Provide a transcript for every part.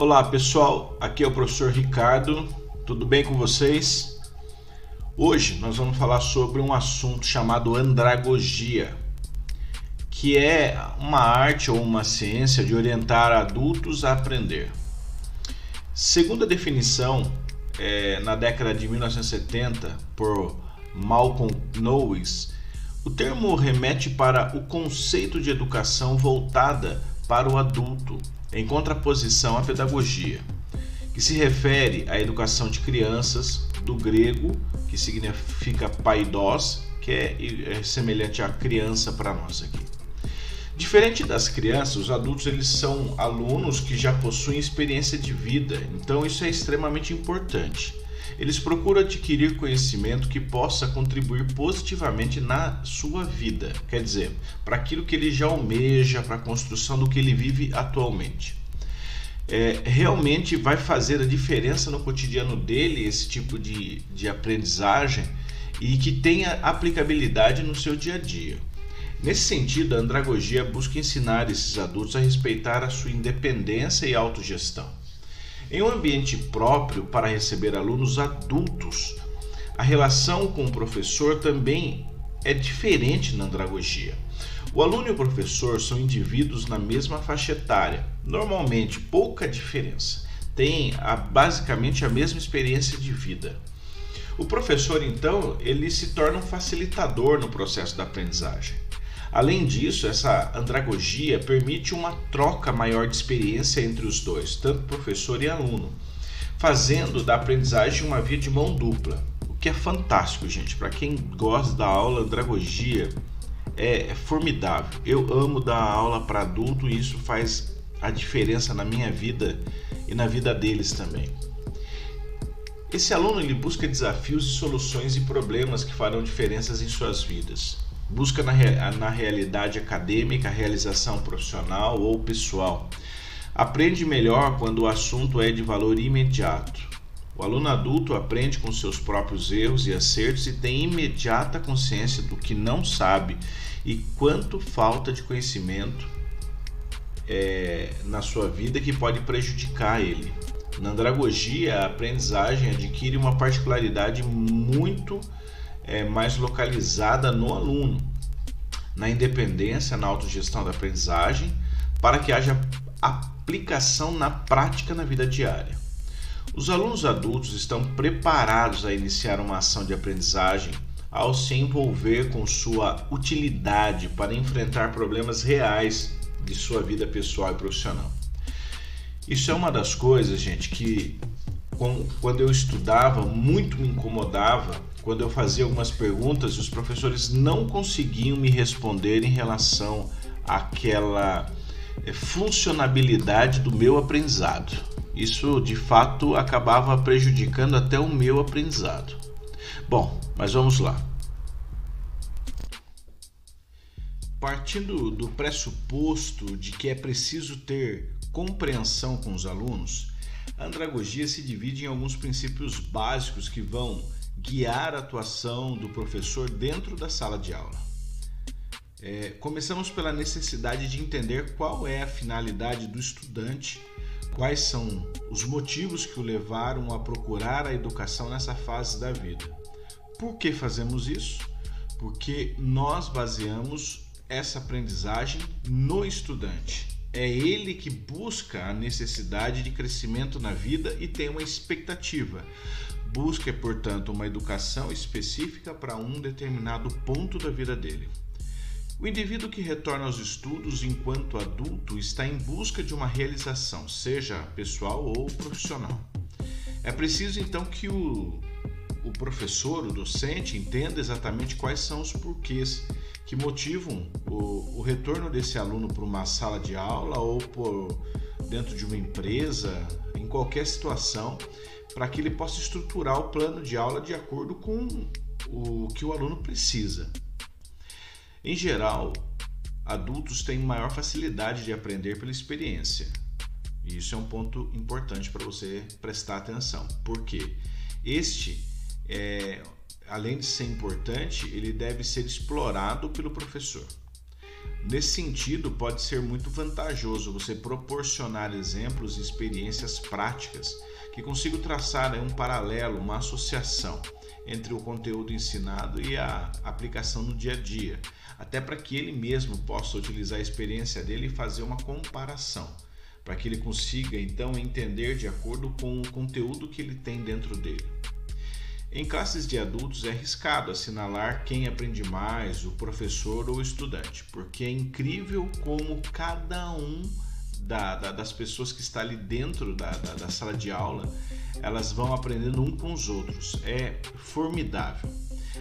Olá pessoal, aqui é o professor Ricardo, tudo bem com vocês? Hoje nós vamos falar sobre um assunto chamado andragogia, que é uma arte ou uma ciência de orientar adultos a aprender. Segundo a definição, é, na década de 1970, por Malcolm Knowles, o termo remete para o conceito de educação voltada para o adulto, em contraposição à pedagogia, que se refere à educação de crianças, do grego, que significa paidós, que é, é semelhante à criança para nós aqui. Diferente das crianças, os adultos eles são alunos que já possuem experiência de vida, então isso é extremamente importante. Eles procuram adquirir conhecimento que possa contribuir positivamente na sua vida, quer dizer, para aquilo que ele já almeja, para a construção do que ele vive atualmente. É, realmente vai fazer a diferença no cotidiano dele esse tipo de, de aprendizagem e que tenha aplicabilidade no seu dia a dia. Nesse sentido, a andragogia busca ensinar esses adultos a respeitar a sua independência e autogestão. Em um ambiente próprio para receber alunos adultos, a relação com o professor também é diferente na andragogia. O aluno e o professor são indivíduos na mesma faixa etária, normalmente pouca diferença, têm a, basicamente a mesma experiência de vida. O professor, então, ele se torna um facilitador no processo da aprendizagem. Além disso, essa andragogia permite uma troca maior de experiência entre os dois, tanto professor e aluno, fazendo da aprendizagem uma via de mão dupla, o que é fantástico, gente. Para quem gosta da aula, andragogia é, é formidável. Eu amo dar aula para adulto e isso faz a diferença na minha vida e na vida deles também. Esse aluno ele busca desafios e soluções e problemas que farão diferenças em suas vidas busca na, na realidade acadêmica realização profissional ou pessoal. Aprende melhor quando o assunto é de valor imediato. O aluno adulto aprende com seus próprios erros e acertos e tem imediata consciência do que não sabe e quanto falta de conhecimento é, na sua vida que pode prejudicar ele. Na andragogia, a aprendizagem adquire uma particularidade muito é, mais localizada no aluno, na independência, na autogestão da aprendizagem, para que haja aplicação na prática na vida diária. Os alunos adultos estão preparados a iniciar uma ação de aprendizagem ao se envolver com sua utilidade para enfrentar problemas reais de sua vida pessoal e profissional. Isso é uma das coisas, gente, que quando eu estudava muito me incomodava quando eu fazia algumas perguntas os professores não conseguiam me responder em relação àquela eh, funcionabilidade do meu aprendizado. Isso de fato acabava prejudicando até o meu aprendizado. Bom, mas vamos lá. Partindo do pressuposto de que é preciso ter compreensão com os alunos, a andragogia se divide em alguns princípios básicos que vão guiar a atuação do professor dentro da sala de aula. É, começamos pela necessidade de entender qual é a finalidade do estudante, quais são os motivos que o levaram a procurar a educação nessa fase da vida. Por que fazemos isso? Porque nós baseamos essa aprendizagem no estudante. É ele que busca a necessidade de crescimento na vida e tem uma expectativa. Busca, portanto, uma educação específica para um determinado ponto da vida dele. O indivíduo que retorna aos estudos enquanto adulto está em busca de uma realização, seja pessoal ou profissional. É preciso então que o, o professor, o docente, entenda exatamente quais são os porquês que motivam o, o retorno desse aluno para uma sala de aula ou por dentro de uma empresa, em qualquer situação, para que ele possa estruturar o plano de aula de acordo com o que o aluno precisa. Em geral, adultos têm maior facilidade de aprender pela experiência. E isso é um ponto importante para você prestar atenção, porque este, é, além de ser importante, ele deve ser explorado pelo professor. Nesse sentido, pode ser muito vantajoso você proporcionar exemplos e experiências práticas que consigam traçar um paralelo, uma associação entre o conteúdo ensinado e a aplicação no dia a dia, até para que ele mesmo possa utilizar a experiência dele e fazer uma comparação, para que ele consiga então entender de acordo com o conteúdo que ele tem dentro dele. Em classes de adultos é arriscado assinalar quem aprende mais, o professor ou o estudante, porque é incrível como cada um da, da, das pessoas que está ali dentro da, da sala de aula elas vão aprendendo um com os outros. É formidável.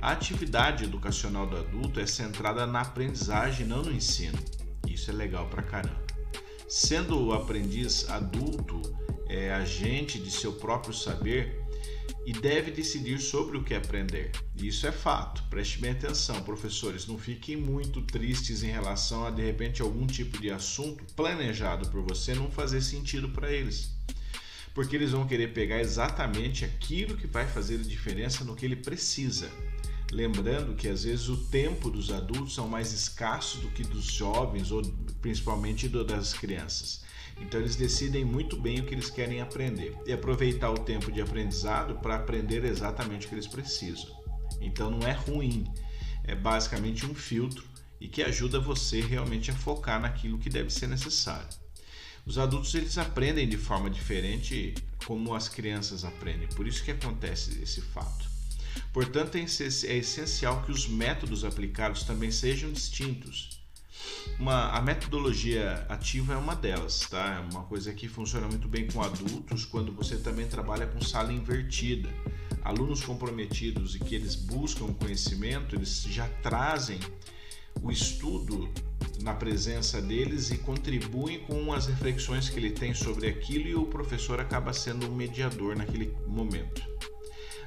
A atividade educacional do adulto é centrada na aprendizagem, não no ensino. Isso é legal pra caramba. Sendo o aprendiz adulto é agente de seu próprio saber e deve decidir sobre o que aprender. Isso é fato. Preste bem atenção, professores. Não fiquem muito tristes em relação a de repente algum tipo de assunto planejado por você não fazer sentido para eles porque eles vão querer pegar exatamente aquilo que vai fazer diferença no que ele precisa. Lembrando que às vezes o tempo dos adultos são mais escassos do que dos jovens ou principalmente do das crianças. Então eles decidem muito bem o que eles querem aprender e aproveitar o tempo de aprendizado para aprender exatamente o que eles precisam. Então não é ruim, é basicamente um filtro e que ajuda você realmente a focar naquilo que deve ser necessário. Os adultos eles aprendem de forma diferente como as crianças aprendem. Por isso que acontece esse fato. Portanto, é, é essencial que os métodos aplicados também sejam distintos. Uma, a metodologia ativa é uma delas, tá? É uma coisa que funciona muito bem com adultos quando você também trabalha com sala invertida. Alunos comprometidos e que eles buscam conhecimento, eles já trazem o estudo na presença deles e contribuem com as reflexões que ele tem sobre aquilo e o professor acaba sendo um mediador naquele momento.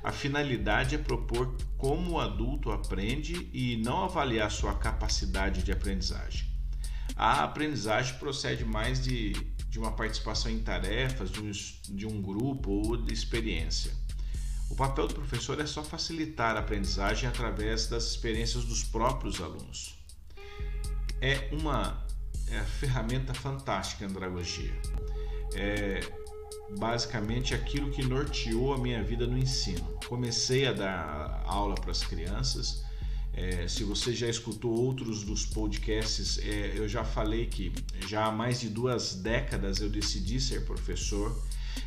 A finalidade é propor como o adulto aprende e não avaliar sua capacidade de aprendizagem. A aprendizagem procede mais de, de uma participação em tarefas, de um, de um grupo ou de experiência. O papel do professor é só facilitar a aprendizagem através das experiências dos próprios alunos é uma é ferramenta fantástica a andragogia. É basicamente aquilo que norteou a minha vida no ensino. Comecei a dar aula para as crianças. É, se você já escutou outros dos podcasts, é, eu já falei que já há mais de duas décadas eu decidi ser professor.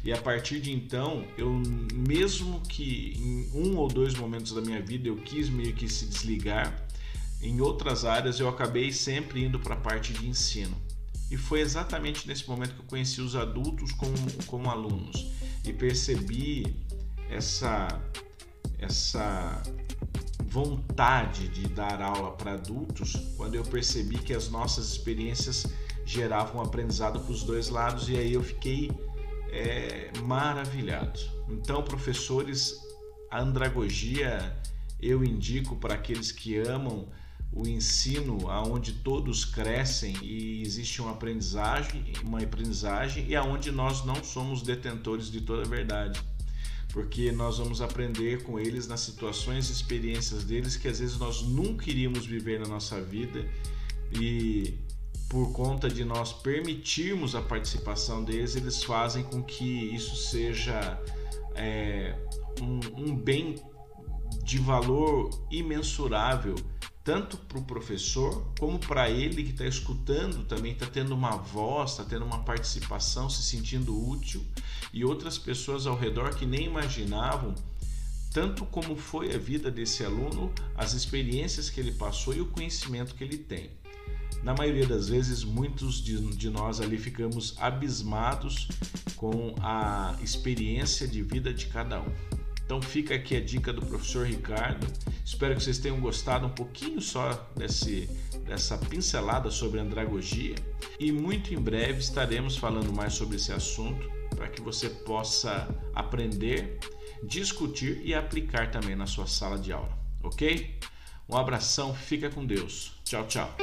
E a partir de então, eu mesmo que em um ou dois momentos da minha vida eu quis meio que se desligar, em outras áreas eu acabei sempre indo para a parte de ensino. E foi exatamente nesse momento que eu conheci os adultos como, como alunos e percebi essa, essa vontade de dar aula para adultos quando eu percebi que as nossas experiências geravam aprendizado para os dois lados e aí eu fiquei é, maravilhado. Então, professores, a andragogia eu indico para aqueles que amam o ensino aonde todos crescem e existe uma aprendizagem, uma aprendizagem e aonde nós não somos detentores de toda a verdade. Porque nós vamos aprender com eles nas situações e experiências deles que às vezes nós nunca iríamos viver na nossa vida e por conta de nós permitirmos a participação deles, eles fazem com que isso seja é, um, um bem de valor imensurável tanto para o professor como para ele que está escutando também está tendo uma voz, está tendo uma participação, se sentindo útil e outras pessoas ao redor que nem imaginavam tanto como foi a vida desse aluno, as experiências que ele passou e o conhecimento que ele tem. Na maioria das vezes, muitos de, nós ali ficamos abismados com a experiência de vida de cada um. Então fica aqui a dica do professor Ricardo. Espero que vocês tenham gostado um pouquinho só desse, dessa pincelada sobre andragogia e muito em breve estaremos falando mais sobre esse assunto para que você possa aprender, discutir e aplicar também na sua sala de aula, ok? Um abração, fica com Deus. Tchau, tchau.